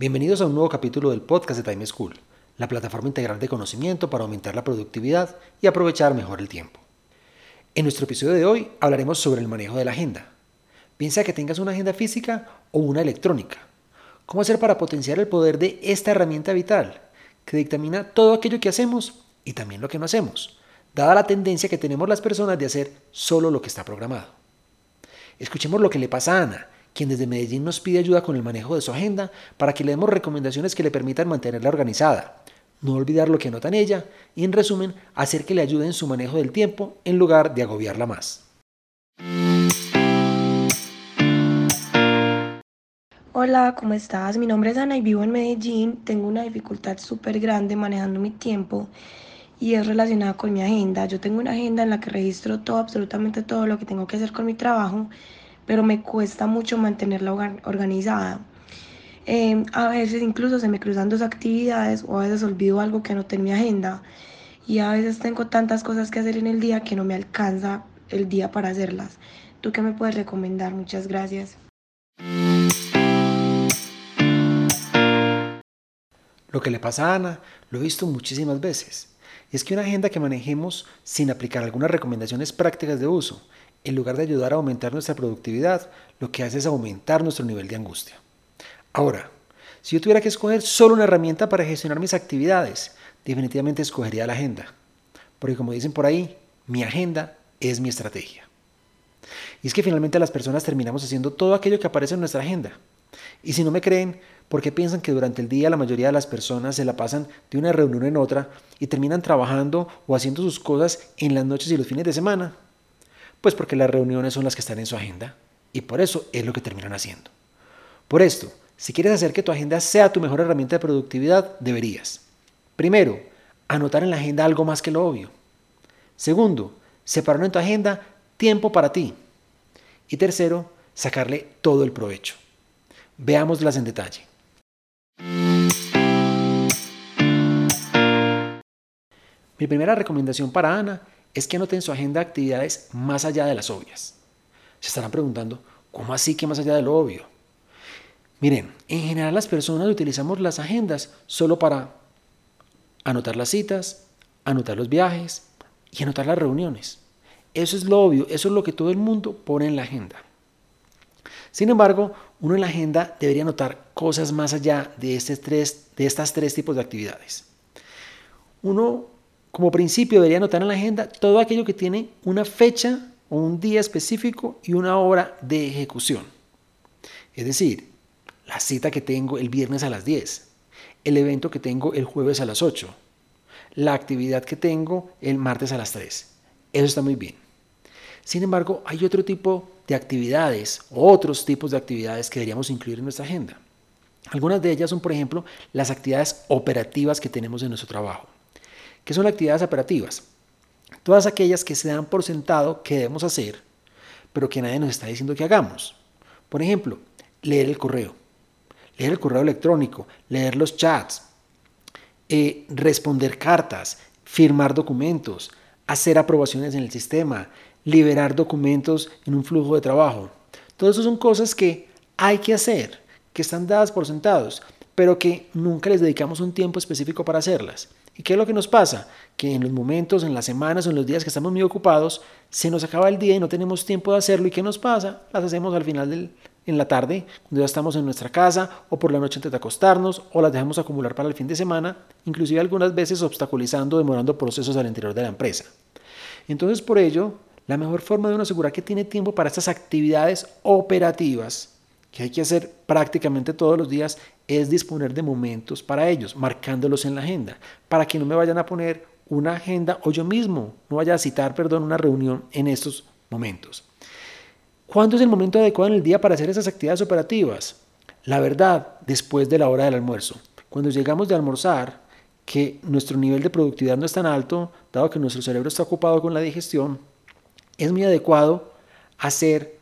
Bienvenidos a un nuevo capítulo del podcast de Time School, la plataforma integral de conocimiento para aumentar la productividad y aprovechar mejor el tiempo. En nuestro episodio de hoy hablaremos sobre el manejo de la agenda. Piensa que tengas una agenda física o una electrónica. ¿Cómo hacer para potenciar el poder de esta herramienta vital que dictamina todo aquello que hacemos y también lo que no hacemos, dada la tendencia que tenemos las personas de hacer solo lo que está programado? Escuchemos lo que le pasa a Ana, quien desde Medellín nos pide ayuda con el manejo de su agenda para que le demos recomendaciones que le permitan mantenerla organizada, no olvidar lo que anota en ella y en resumen hacer que le ayude en su manejo del tiempo en lugar de agobiarla más. Hola, ¿cómo estás? Mi nombre es Ana y vivo en Medellín. Tengo una dificultad súper grande manejando mi tiempo y es relacionada con mi agenda. Yo tengo una agenda en la que registro todo, absolutamente todo lo que tengo que hacer con mi trabajo pero me cuesta mucho mantenerla organizada. Em, a veces incluso se me cruzan dos actividades o a veces olvido algo que anoté en mi agenda y a veces tengo tantas cosas que hacer en el día que no me alcanza el día para hacerlas. ¿Tú qué me puedes recomendar? Muchas gracias. Lo que le pasa a Ana lo he visto muchísimas veces. Es que una agenda que manejemos sin aplicar algunas recomendaciones prácticas de uso en lugar de ayudar a aumentar nuestra productividad, lo que hace es aumentar nuestro nivel de angustia. Ahora, si yo tuviera que escoger solo una herramienta para gestionar mis actividades, definitivamente escogería la agenda. Porque como dicen por ahí, mi agenda es mi estrategia. Y es que finalmente las personas terminamos haciendo todo aquello que aparece en nuestra agenda. Y si no me creen, ¿por qué piensan que durante el día la mayoría de las personas se la pasan de una reunión en otra y terminan trabajando o haciendo sus cosas en las noches y los fines de semana? Pues porque las reuniones son las que están en su agenda y por eso es lo que terminan haciendo. Por esto, si quieres hacer que tu agenda sea tu mejor herramienta de productividad, deberías. Primero, anotar en la agenda algo más que lo obvio. Segundo, separar en tu agenda tiempo para ti. Y tercero, sacarle todo el provecho. Veámoslas en detalle. Mi primera recomendación para Ana es que anoten su agenda actividades más allá de las obvias. Se estarán preguntando, ¿cómo así que más allá de lo obvio? Miren, en general las personas utilizamos las agendas solo para anotar las citas, anotar los viajes y anotar las reuniones. Eso es lo obvio, eso es lo que todo el mundo pone en la agenda. Sin embargo, uno en la agenda debería anotar cosas más allá de, este tres, de estas tres tipos de actividades. Uno como principio debería anotar en la agenda todo aquello que tiene una fecha o un día específico y una hora de ejecución. Es decir, la cita que tengo el viernes a las 10, el evento que tengo el jueves a las 8, la actividad que tengo el martes a las 3. Eso está muy bien. Sin embargo, hay otro tipo de actividades, otros tipos de actividades que deberíamos incluir en nuestra agenda. Algunas de ellas son, por ejemplo, las actividades operativas que tenemos en nuestro trabajo. ¿Qué son actividades operativas? Todas aquellas que se dan por sentado que debemos hacer, pero que nadie nos está diciendo que hagamos. Por ejemplo, leer el correo, leer el correo electrónico, leer los chats, eh, responder cartas, firmar documentos, hacer aprobaciones en el sistema, liberar documentos en un flujo de trabajo. Todo eso son cosas que hay que hacer, que están dadas por sentados, pero que nunca les dedicamos un tiempo específico para hacerlas. ¿Y qué es lo que nos pasa? Que en los momentos, en las semanas o en los días que estamos muy ocupados, se nos acaba el día y no tenemos tiempo de hacerlo. ¿Y qué nos pasa? Las hacemos al final del, en la tarde, cuando ya estamos en nuestra casa, o por la noche antes de acostarnos, o las dejamos acumular para el fin de semana, inclusive algunas veces obstaculizando, demorando procesos al interior de la empresa. Entonces, por ello, la mejor forma de uno asegurar que tiene tiempo para estas actividades operativas que hay que hacer prácticamente todos los días es disponer de momentos para ellos, marcándolos en la agenda, para que no me vayan a poner una agenda o yo mismo no vaya a citar, perdón, una reunión en estos momentos. ¿Cuándo es el momento adecuado en el día para hacer esas actividades operativas? La verdad, después de la hora del almuerzo. Cuando llegamos de almorzar, que nuestro nivel de productividad no es tan alto, dado que nuestro cerebro está ocupado con la digestión, es muy adecuado hacer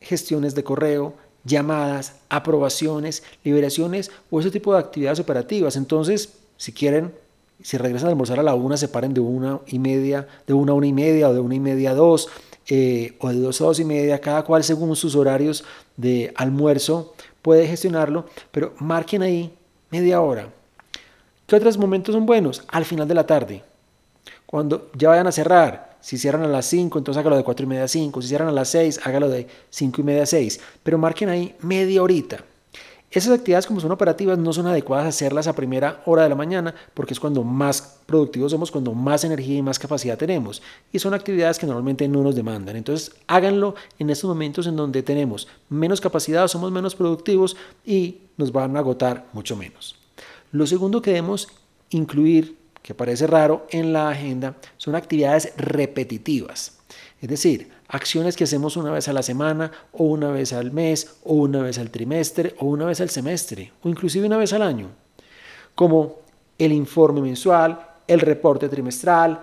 gestiones de correo, llamadas, aprobaciones, liberaciones o ese tipo de actividades operativas. Entonces, si quieren, si regresan a almorzar a la una, se paren de una y media, de una a una y media o de una y media a dos, eh, o de dos a dos y media, cada cual según sus horarios de almuerzo puede gestionarlo, pero marquen ahí media hora. ¿Qué otros momentos son buenos? Al final de la tarde, cuando ya vayan a cerrar, si cierran a las 5, entonces hágalo de 4 y media a 5. Si cierran a las 6, hágalo de 5 y media a 6. Pero marquen ahí media horita. Esas actividades como son operativas no son adecuadas hacerlas a primera hora de la mañana porque es cuando más productivos somos, cuando más energía y más capacidad tenemos. Y son actividades que normalmente no nos demandan. Entonces háganlo en estos momentos en donde tenemos menos capacidad, somos menos productivos y nos van a agotar mucho menos. Lo segundo que debemos incluir que parece raro en la agenda, son actividades repetitivas. Es decir, acciones que hacemos una vez a la semana o una vez al mes o una vez al trimestre o una vez al semestre o inclusive una vez al año, como el informe mensual, el reporte trimestral,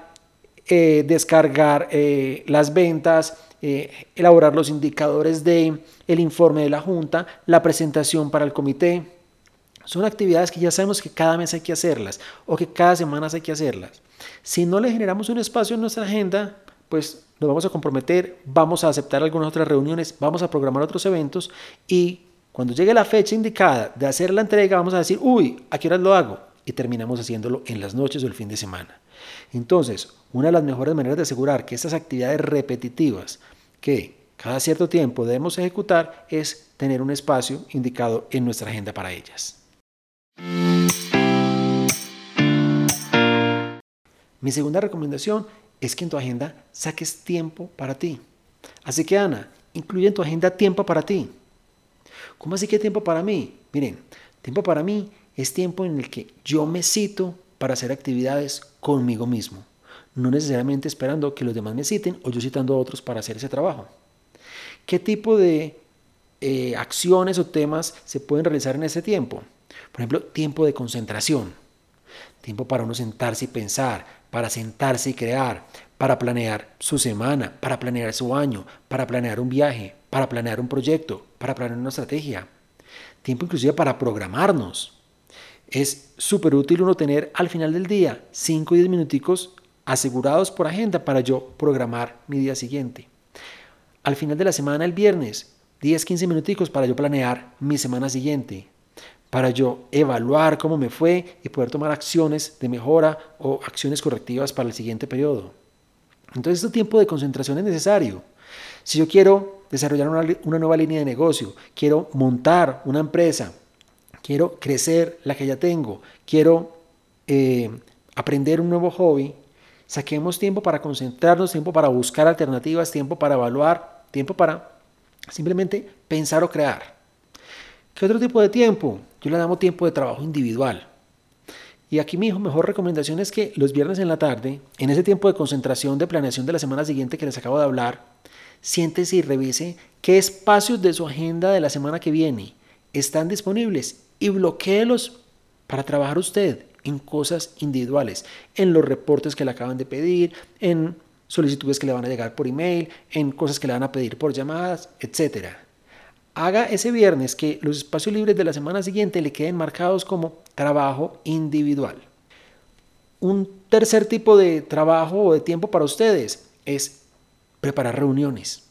eh, descargar eh, las ventas, eh, elaborar los indicadores de el informe de la junta, la presentación para el comité, son actividades que ya sabemos que cada mes hay que hacerlas o que cada semana hay que hacerlas. Si no le generamos un espacio en nuestra agenda, pues nos vamos a comprometer, vamos a aceptar algunas otras reuniones, vamos a programar otros eventos y cuando llegue la fecha indicada de hacer la entrega, vamos a decir, uy, ¿a qué hora lo hago? Y terminamos haciéndolo en las noches o el fin de semana. Entonces, una de las mejores maneras de asegurar que estas actividades repetitivas que cada cierto tiempo debemos ejecutar es tener un espacio indicado en nuestra agenda para ellas. Mi segunda recomendación es que en tu agenda saques tiempo para ti. Así que Ana, incluye en tu agenda tiempo para ti. ¿Cómo así que tiempo para mí? Miren, tiempo para mí es tiempo en el que yo me cito para hacer actividades conmigo mismo, no necesariamente esperando que los demás me citen o yo citando a otros para hacer ese trabajo. ¿Qué tipo de eh, acciones o temas se pueden realizar en ese tiempo? Por ejemplo, tiempo de concentración, tiempo para uno sentarse y pensar, para sentarse y crear, para planear su semana, para planear su año, para planear un viaje, para planear un proyecto, para planear una estrategia. Tiempo inclusive para programarnos. Es súper útil uno tener al final del día 5 o 10 minuticos asegurados por agenda para yo programar mi día siguiente. Al final de la semana, el viernes, 10, 15 minuticos para yo planear mi semana siguiente para yo evaluar cómo me fue y poder tomar acciones de mejora o acciones correctivas para el siguiente periodo. Entonces, este tiempo de concentración es necesario. Si yo quiero desarrollar una, nueva línea de negocio, quiero montar una empresa, quiero crecer la que ya tengo, quiero eh, aprender un nuevo hobby, saquemos tiempo para concentrarnos, tiempo para buscar alternativas, tiempo para evaluar, tiempo para simplemente pensar o crear. ¿Qué otro tipo de tiempo? Yo le damos tiempo de trabajo individual. Y aquí mi mejor recomendación es que los viernes en la tarde, en ese tiempo de concentración de planeación de la semana siguiente que les acabo de hablar, siéntese y revise qué espacios de su agenda de la semana que viene están disponibles y bloqueelos para trabajar usted en cosas individuales, en los reportes que le acaban de pedir, en solicitudes que le van a llegar por email, en cosas que le van a pedir por llamadas, etcétera haga ese viernes que los espacios libres de la semana siguiente le queden marcados como trabajo individual. Un tercer tipo de trabajo o de tiempo para ustedes es preparar reuniones.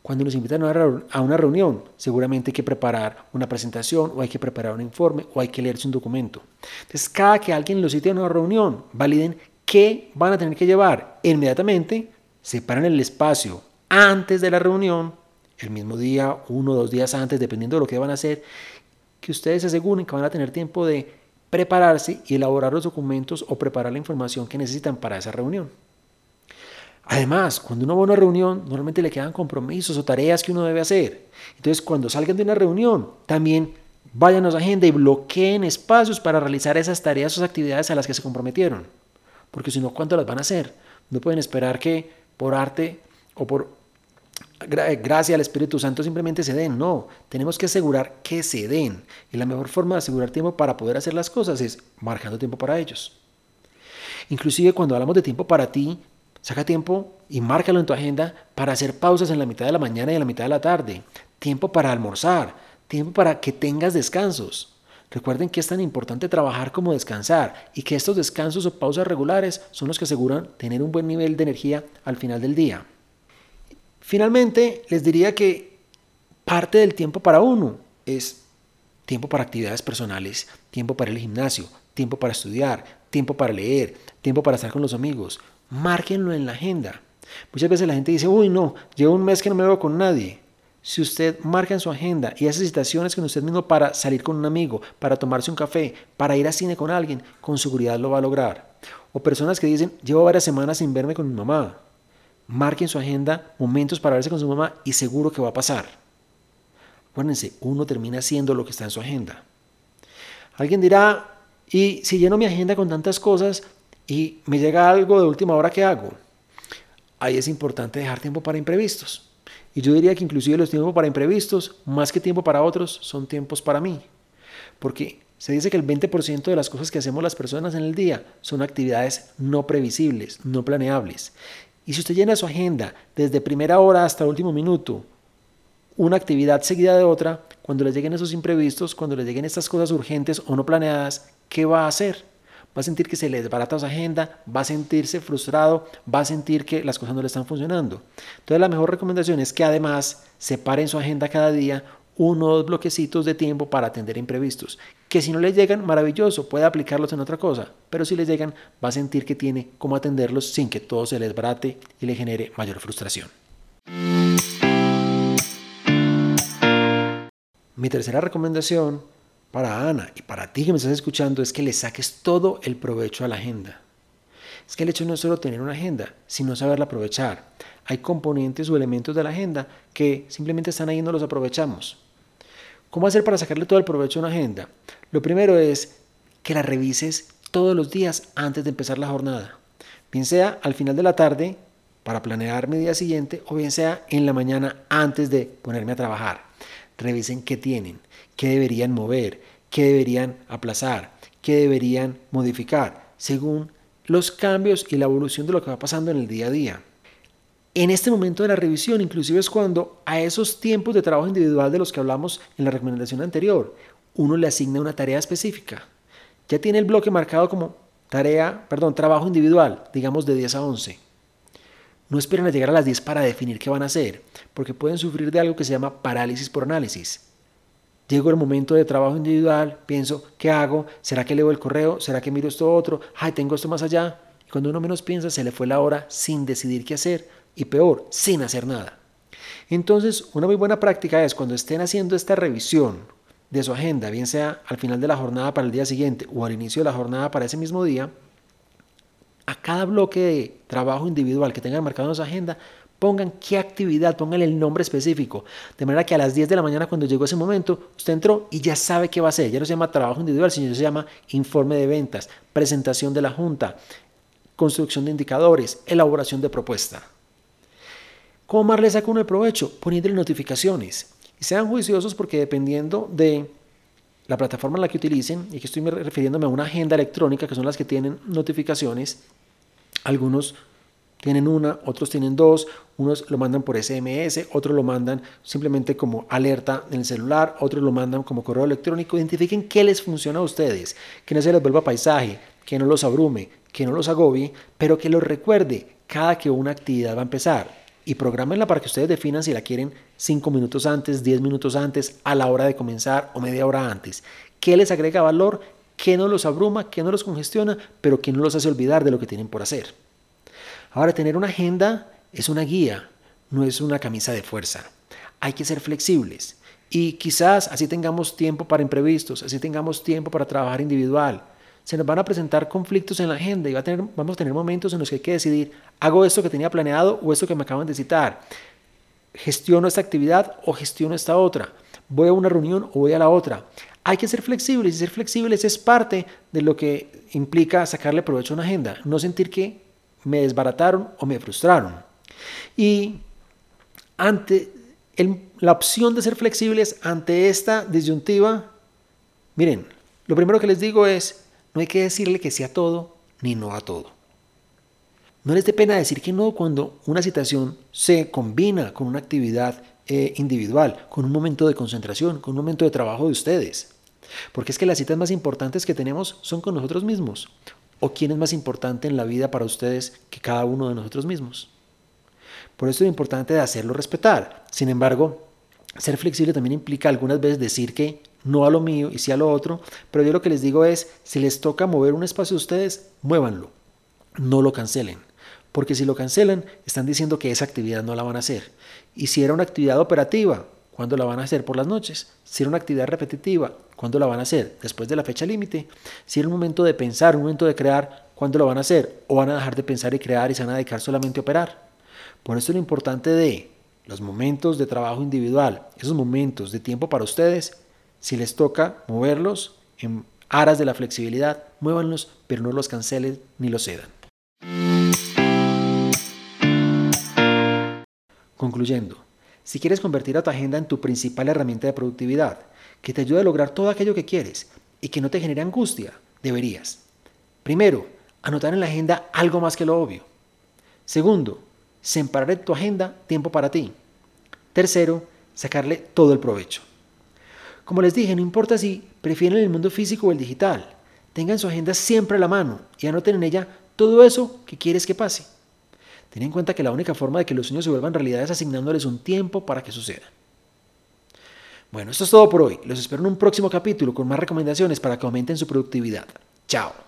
Cuando nos invitan a una reunión, seguramente hay que preparar una presentación o hay que preparar un informe o hay que leerse un documento. Entonces, cada que alguien los cite a una reunión, validen qué van a tener que llevar. Inmediatamente separan el espacio antes de la reunión el mismo día, uno o dos días antes, dependiendo de lo que van a hacer, que ustedes se aseguren que van a tener tiempo de prepararse y elaborar los documentos o preparar la información que necesitan para esa reunión. Además, cuando uno va a una reunión, normalmente le quedan compromisos o tareas que uno debe hacer. Entonces, cuando salgan de una reunión, también vayan a su agenda y bloqueen espacios para realizar esas tareas o actividades a las que se comprometieron. Porque si no, ¿cuánto las van a hacer? No pueden esperar que por arte o por gracias al Espíritu Santo simplemente se den. No, tenemos que asegurar que se den. Y la mejor forma de asegurar tiempo para poder hacer las cosas es marcando tiempo para ellos. Inclusive cuando hablamos de tiempo para ti, saca tiempo y márcalo en tu agenda para hacer pausas en la mitad de la mañana y en la mitad de la tarde. Tiempo para almorzar, tiempo para que tengas descansos. Recuerden que es tan importante trabajar como descansar y que estos descansos o pausas regulares son los que aseguran tener un buen nivel de energía al final del día. Finalmente, les diría que parte del tiempo para uno es tiempo para actividades personales, tiempo para el gimnasio, tiempo para estudiar, tiempo para leer, tiempo para estar con los amigos. Márquenlo en la agenda. Muchas veces la gente dice, uy, no, llevo un mes que no me veo con nadie. Si usted marca en su agenda y hace citaciones con usted mismo para salir con un amigo, para tomarse un café, para ir a cine con alguien, con seguridad lo va a lograr. O personas que dicen, llevo varias semanas sin verme con mi mamá. Marque en su agenda momentos para verse con su mamá y seguro que va a pasar. Acuérdense, uno termina haciendo lo que está en su agenda. Alguien dirá, y si lleno mi agenda con tantas cosas y me llega algo de última hora, ¿qué hago? Ahí es importante dejar tiempo para imprevistos. Y yo diría que inclusive los tiempos para imprevistos, más que tiempo para otros, son tiempos para mí. Porque se dice que el 20% de las cosas que hacemos las personas en el día son actividades no previsibles, no planeables. Y si usted llena su agenda desde primera hora hasta último minuto, una actividad seguida de otra, cuando le lleguen esos imprevistos, cuando le lleguen estas cosas urgentes o no planeadas, ¿qué va a hacer? Va a sentir que se le desbarata su agenda, va a sentirse frustrado, va a sentir que las cosas no le están funcionando. Entonces la mejor recomendación es que además separe en su agenda cada día uno o dos bloquecitos de tiempo para atender imprevistos. Que si no le llegan, maravilloso, puede aplicarlos en otra cosa, pero si le llegan, va a sentir que tiene cómo atenderlos sin que todo se le desbarate y le genere mayor frustración. Mi tercera recomendación para Ana y para ti que me estás escuchando es que le saques todo el provecho a la agenda. Es que el hecho no es solo tener una agenda, sino saberla aprovechar. Hay componentes o elementos de la agenda que simplemente están ahí y no los aprovechamos. ¿Cómo hacer para sacarle todo el provecho a una agenda? Lo primero es que la revises todos los días antes de empezar la jornada. Bien sea al final de la tarde para planear mi día siguiente o bien sea en la mañana antes de ponerme a trabajar. Revisen qué tienen, qué deberían mover, qué deberían aplazar, qué deberían modificar, según los cambios y la evolución de lo que va pasando en el día a día. En este momento de la revisión, inclusive es cuando a esos tiempos de trabajo individual de los que hablamos en la recomendación anterior, uno le asigna una tarea específica. Ya tiene el bloque marcado como tarea, perdón, trabajo individual, digamos de 10 a 11. No esperen a llegar a las 10 para definir qué van a hacer, porque pueden sufrir de algo que se llama parálisis por análisis. Llego el momento de trabajo individual, pienso, ¿qué hago? ¿Será que leo el correo? ¿Será que miro esto otro? Ay, tengo esto más allá. Y cuando uno menos piensa, se le fue la hora sin decidir qué hacer y peor, sin hacer nada. Entonces, una muy buena práctica es cuando estén haciendo esta revisión de su agenda, bien sea al final de la jornada para el día siguiente o al inicio de la jornada para ese mismo día, a cada bloque de trabajo individual que tengan marcado en su agenda, Pongan qué actividad, pónganle el nombre específico. De manera que a las 10 de la mañana, cuando llegó ese momento, usted entró y ya sabe qué va a hacer. Ya no se llama trabajo individual, sino se llama informe de ventas, presentación de la junta, construcción de indicadores, elaboración de propuesta. ¿Cómo más le saca uno el provecho? Poniéndole notificaciones. Y sean juiciosos porque dependiendo de la plataforma en la que utilicen, y que estoy refiriéndome a una agenda electrónica, que son las que tienen notificaciones, algunos tienen una, otros tienen dos, unos lo mandan por SMS, otros lo mandan simplemente como alerta en el celular, otros lo mandan como correo electrónico. Identifiquen qué les funciona a ustedes, que no se les vuelva paisaje, que no los abrume, que no los agobie, pero que los recuerde cada que una actividad va a empezar. Y programenla para que ustedes definan si la quieren 5 minutos antes, 10 minutos antes, a la hora de comenzar o media hora antes. ¿Qué les agrega valor? ¿Qué no los abruma? ¿Qué no los congestiona? Pero que no los hace olvidar de lo que tienen por hacer. Ahora, tener una agenda es una guía, no es una camisa de fuerza. Hay que ser flexibles y quizás así tengamos tiempo para imprevistos, así tengamos tiempo para trabajar individual. Se nos van a presentar conflictos en la agenda y va a tener, vamos a tener momentos en los que hay que decidir, ¿hago esto que tenía planeado o esto que me acaban de citar? ¿Gestiono esta actividad o gestiono esta otra? ¿Voy a una reunión o voy a la otra? Hay que ser flexibles y ser flexibles es parte de lo que implica sacarle provecho a una agenda. No sentir que me desbarataron o me frustraron. Y ante la opción de ser flexibles ante esta disyuntiva, miren, lo primero que les digo es, no hay que decirle que sea todo ni no a todo. No les dé pena decir que no cuando una situación se combina con una actividad eh, individual, con un momento de concentración, con un momento de trabajo de ustedes. Porque es que las citas más importantes que tenemos son con nosotros mismos. ¿O quién es más importante en la vida para ustedes que cada uno de nosotros mismos? Por eso es importante hacerlo respetar. Sin embargo, ser flexible también implica algunas veces decir que no a lo mío y sí a lo otro, pero yo lo que les digo es, si les toca mover un espacio a ustedes, muévanlo, no lo cancelen, porque si lo cancelan, están diciendo que esa actividad no la van a hacer. Y si era una actividad operativa, ¿cuándo la van a hacer? Por las noches. Si era una actividad repetitiva, ¿cuándo la van a hacer? Después de la fecha límite. Si era un momento de pensar, un momento de crear, ¿cuándo lo van a hacer? ¿O van a dejar de pensar y crear y se van a dedicar solamente a operar? Por eso es lo importante de los momentos de trabajo individual, esos momentos de tiempo para ustedes, si les toca moverlos en aras de la flexibilidad, muévanlos, pero no los cancelen ni los cedan. Concluyendo, si quieres convertir a tu agenda en tu principal herramienta de productividad, que te ayude a lograr todo aquello que quieres y que no te genere angustia, deberías. Primero, anotar en la agenda algo más que lo obvio. Segundo, separar en tu agenda tiempo para ti. Tercero, sacarle todo el provecho. Como les dije, no importa si prefieren el mundo físico o el digital, tengan su agenda siempre a la mano y anoten en ella todo eso que quieres que pase. Ten en cuenta que la única forma de que los sueños se vuelvan realidad es asignándoles un tiempo para que suceda. Bueno, esto es todo por hoy. Los espero en un próximo capítulo con más recomendaciones para que aumenten su productividad. Chao.